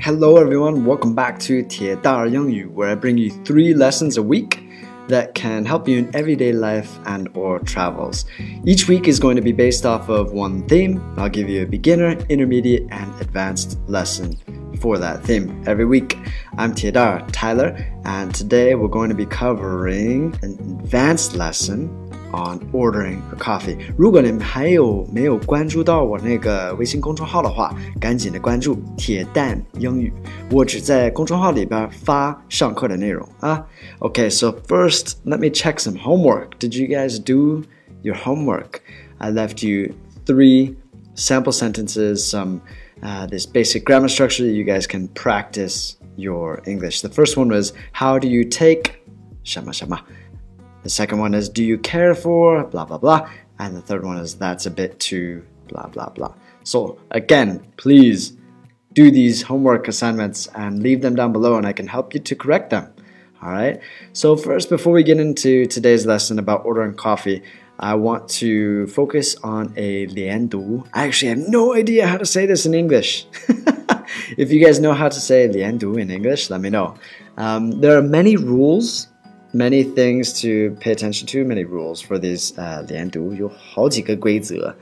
Hello, everyone. Welcome back to 铁大儿英语, where I bring you three lessons a week that can help you in everyday life and or travels. Each week is going to be based off of one theme. I'll give you a beginner, intermediate, and advanced lesson for that theme every week. I'm Tiedar Tyler, and today we're going to be covering an advanced lesson on ordering a coffee。如果你们还有没有关注到我那个微信公众号的话，赶紧的关注“铁蛋英语”，我只在公众号里边发上课的内容啊。Okay, so first let me check some homework. Did you guys do your homework? I left you three sample sentences, some uh, this basic grammar structure that you guys can practice your English. The first one was how do you take 什么什么 The second one is do you care for blah blah blah. And the third one is that's a bit too blah blah blah. So again, please do these homework assignments and leave them down below and I can help you to correct them. All right. So first before we get into today's lesson about ordering coffee, I want to focus on a liandu. I actually have no idea how to say this in English. if you guys know how to say liandu in English, let me know. Um, there are many rules many things to pay attention to, many rules for these uh, 连读有好几个规则.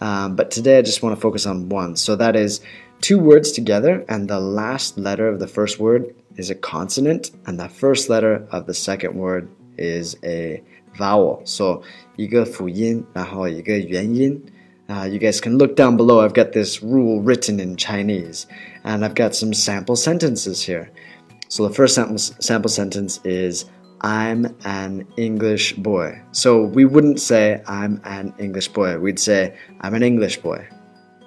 Um, but today I just want to focus on one. So that is two words together, and the last letter of the first word is a consonant, and the first letter of the second word is a vowel. So 一个辅音，然后一个元音。uh, you guys can look down below. I've got this rule written in Chinese, and I've got some sample sentences here. So the first sample sentence is I'm an English boy. So we wouldn't say I'm an English boy. We'd say I'm an English boy.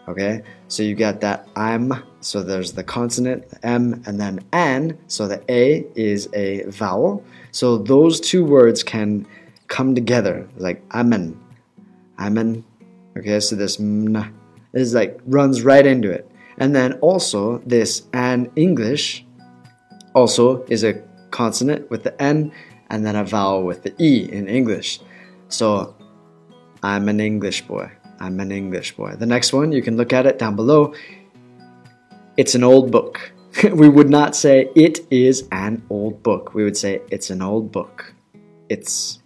Okay? So you got that I'm, so there's the consonant M and then an, so the A is a vowel. So those two words can come together, like I'm an, I'm an. Okay, so this m is like runs right into it. And then also this an English also is a consonant with the N and then a vowel with the E in English. So I'm an English boy. I'm an English boy. The next one, you can look at it down below. It's an old book. we would not say it is an old book. We would say it's an old book. It's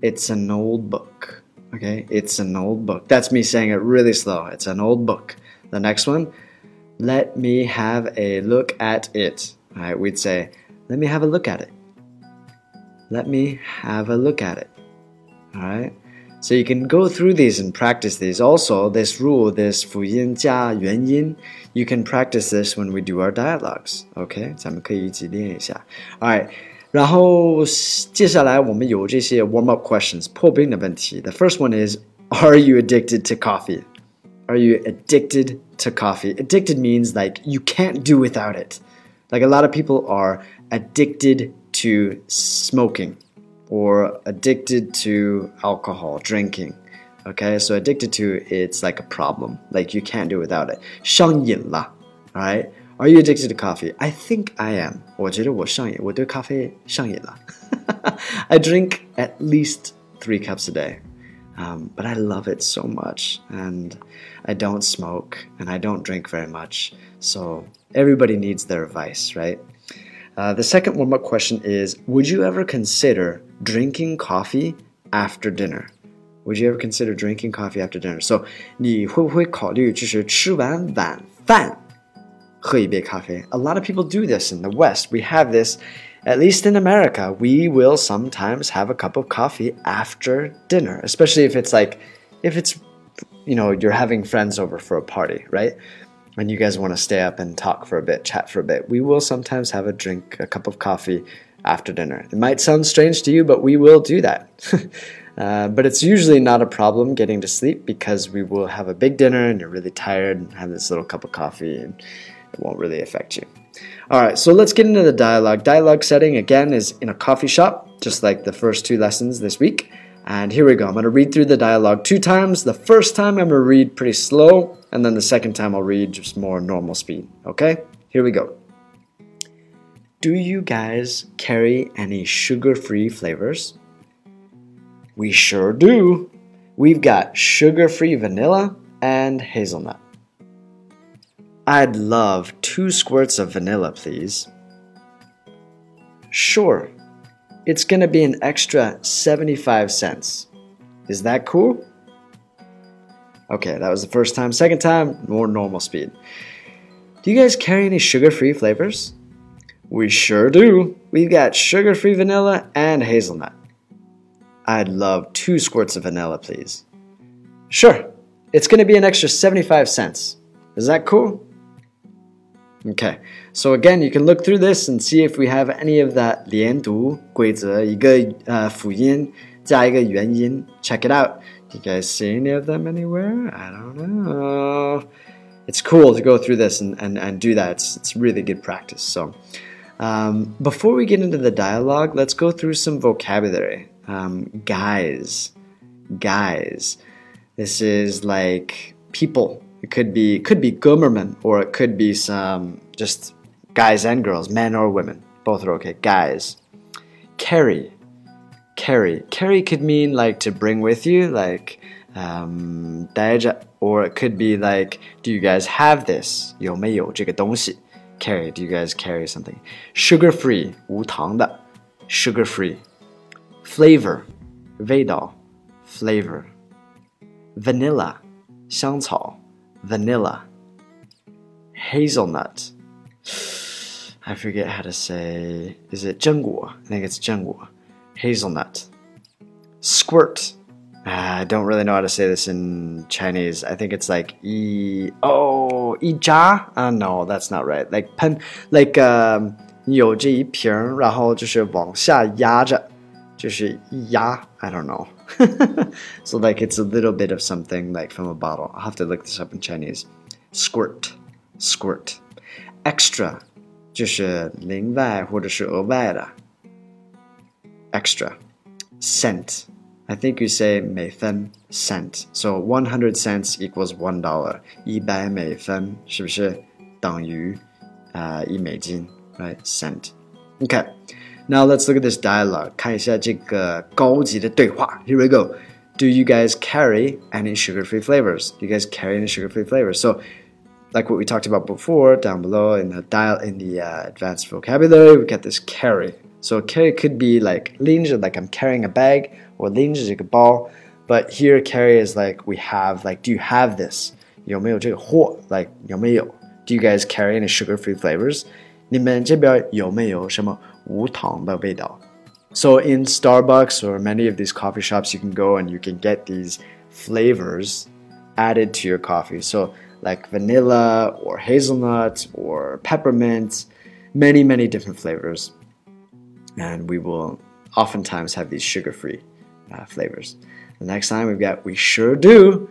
it's an old book. Okay? It's an old book. That's me saying it really slow. It's an old book. The next one, let me have a look at it. All right, we'd say let me have a look at it. Let me have a look at it. Alright? So you can go through these and practice these. Also, this rule, this 辅音加元音, you can practice this when we do our dialogues. Okay? 咱们可以一起练一下. Alright. 然后接下来我们有这些 warm up questions 破冰的问题. The first one is Are you addicted to coffee? Are you addicted to coffee? Addicted means like you can't do without it. Like a lot of people are addicted to smoking or addicted to alcohol, drinking. Okay, so addicted to it's like a problem. Like you can't do without it. 上瘾了, alright? Are you addicted to coffee? I think I am. 我觉得我上瘾，我对咖啡上瘾了。I drink at least three cups a day. Um, but I love it so much, and I don't smoke and I don't drink very much. So everybody needs their advice, right? Uh, the second warm up question is Would you ever consider drinking coffee after dinner? Would you ever consider drinking coffee after dinner? So, 你会不会考虑就是吃完晚饭 喝一杯咖啡? A lot of people do this in the West. We have this, at least in America. We will sometimes have a cup of coffee after dinner, especially if it's like, if it's, you know, you're having friends over for a party, right? and you guys want to stay up and talk for a bit, chat for a bit, we will sometimes have a drink, a cup of coffee after dinner. It might sound strange to you, but we will do that. uh, but it's usually not a problem getting to sleep because we will have a big dinner and you're really tired and have this little cup of coffee and it won't really affect you. All right, so let's get into the dialogue. Dialogue setting again is in a coffee shop, just like the first two lessons this week. And here we go. I'm going to read through the dialogue two times. The first time I'm going to read pretty slow, and then the second time I'll read just more normal speed. Okay? Here we go. Do you guys carry any sugar free flavors? We sure do. We've got sugar free vanilla and hazelnut. I'd love two squirts of vanilla, please. Sure. It's going to be an extra 75 cents. Is that cool? Okay, that was the first time. Second time, more normal speed. Do you guys carry any sugar free flavors? We sure do. We've got sugar free vanilla and hazelnut. I'd love two squirts of vanilla, please. Sure, it's going to be an extra 75 cents. Is that cool? Okay, so again, you can look through this and see if we have any of that 连读规则，一个呃辅音加一个元音. Check it out. You guys see any of them anywhere? I don't know. It's cool to go through this and, and, and do that. It's, it's really good practice. So, um, before we get into the dialogue, let's go through some vocabulary. Um, guys, guys. This is like people. It could be could be Gummerman or it could be some just guys and girls, men or women. Both are okay. Guys. Carry. Carry. Carry could mean like to bring with you, like um, or it could be like, do you guys have this? 有没有这个东西? Carry. Do you guys carry something? Sugar free. 无糖的. Sugar free. Flavor. 味道. Flavor vanilla 香草 vanilla hazelnut I forget how to say is it 榛果 I think it's 榛果 hazelnut squirt uh, I don't really know how to say this in Chinese. I think it's like e oh e jia. Uh, no, that's not right. Like pen like um 有这一瓶，然后就是往下压着， 就是一压。I don't know. so like it's a little bit of something like from a bottle. I'll have to look this up in Chinese. Squirt, squirt. Extra 就是另外或者是额外的。Extra. Cent. I think you say 每分 cent. So 100 cents equals one dollar. 一百美分是不是等于呃一美金？Right? Cent. Okay. Now let's look at this dialogue. 看一下这个高级的对话. Here we go. Do you guys carry any sugar-free flavors? Do you guys carry any sugar-free flavors? So, like what we talked about before, down below in the dial in the uh, advanced vocabulary, we get this carry. So carry could be like 拎着, like I'm carrying a bag, or 拎着这个包. But here carry is like we have, like do you have this? 有没有这个货? Like 有没有? Do you guys carry any sugar-free flavors? 你们这边有没有什么无糖的味道。 so in Starbucks or many of these coffee shops, you can go and you can get these flavors added to your coffee. So like vanilla or hazelnut or peppermint, many many different flavors, and we will oftentimes have these sugar-free uh, flavors. The next time we've got we sure do.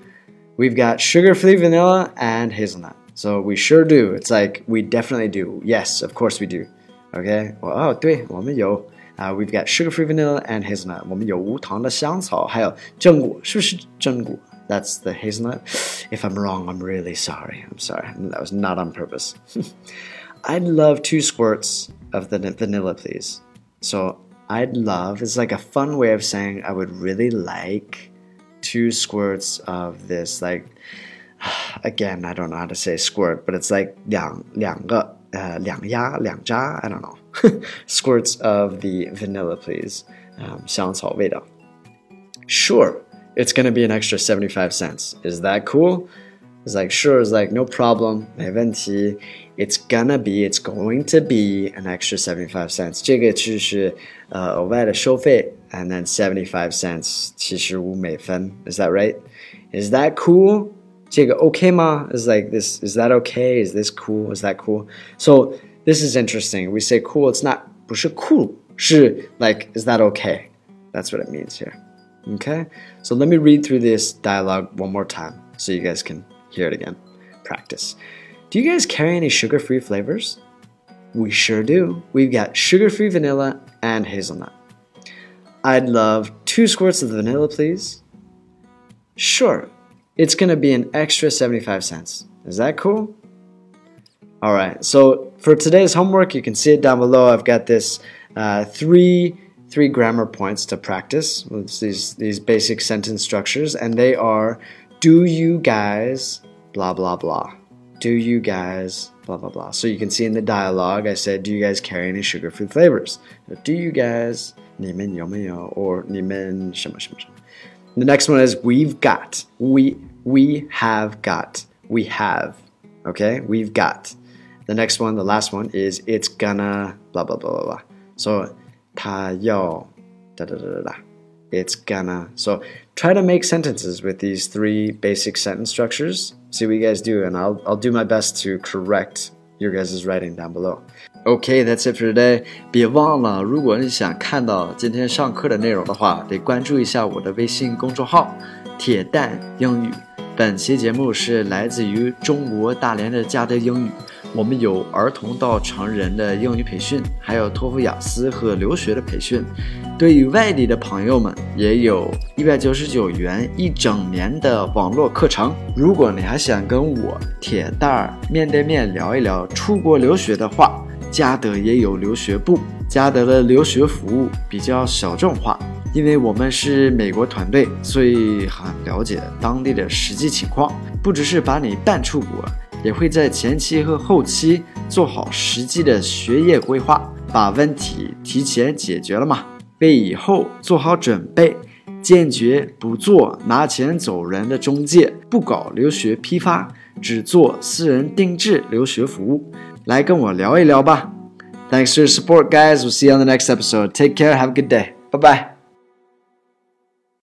We've got sugar-free vanilla and hazelnut. So we sure do. It's like we definitely do. Yes, of course we do. Okay，我哦，对，我们有啊、uh,，We've got sugar-free vanilla and hazelnut。我们有无糖的香草，还有榛果，是不是榛果？That's the hazelnut. If I'm wrong, I'm really sorry. I'm sorry. That was not on purpose. I'd love two squirts of the vanilla, please. So I'd love is like a fun way of saying I would really like two squirts of this. Like again, I don't know how to say squirt, but it's like 两两个uh, 两压两扎 I don't know squirts of the vanilla please um, 香草味道 sure it's gonna be an extra 75 cents is that cool it's like sure it's like no problem 没问题 it's gonna be it's going to be an extra 75 cents 这个就是呃额外的收费 and then 75 cents 七十五美分 is that right is that cool 这个 OK 吗? Is like this. Is that okay? Is this cool? Is that cool? So this is interesting. We say cool. It's not 不是 cool. 是 like is that okay? That's what it means here. Okay. So let me read through this dialogue one more time so you guys can hear it again. Practice. Do you guys carry any sugar-free flavors? We sure do. We've got sugar-free vanilla and hazelnut. I'd love two squirts of the vanilla, please. Sure, it's going to be an extra 75 cents. Is that cool? All right, so for today's homework, you can see it down below. I've got this uh, three three grammar points to practice with these these basic sentence structures, and they are: Do you guys blah blah blah? Do you guys blah blah blah? So you can see in the dialogue, I said, Do you guys carry any sugar free flavors? Do you guys 你们有没有 or 你们什么什么什么 The next one is we've got. We we have got. We have. Okay, we've got. The next one, the last one is it's gonna blah blah blah blah blah. So 它要 da da da da da. It's gonna. So try to make sentences with these three basic sentence structures. See what you guys do, and I'll I'll do my best to correct your guys' writing down below. Okay, that's it for today. 别忘了，如果你想看到今天上课的内容的话，得关注一下我的微信公众号“铁蛋英语”。 本期节目是来自于中国大连的嘉德英语。我们有儿童到成人的英语培训，还有托福、雅思和留学的培训。对于外地的朋友们，也有一百九十九元一整年的网络课程。如果你还想跟我铁蛋儿面对面聊一聊出国留学的话，嘉德也有留学部。嘉德的留学服务比较小众化，因为我们是美国团队，所以很了解当地的实际情况。不只是把你淡出国，也会在前期和后期做好实际的学业规划，把问题提前解决了嘛。为以后做好准备，坚决不做拿钱走人的中介，不搞留学批发，只做私人定制留学服务。来跟我聊一聊吧。Thanks for your support, guys. We'll see you on the next episode. Take care. Have a good day. Bye bye.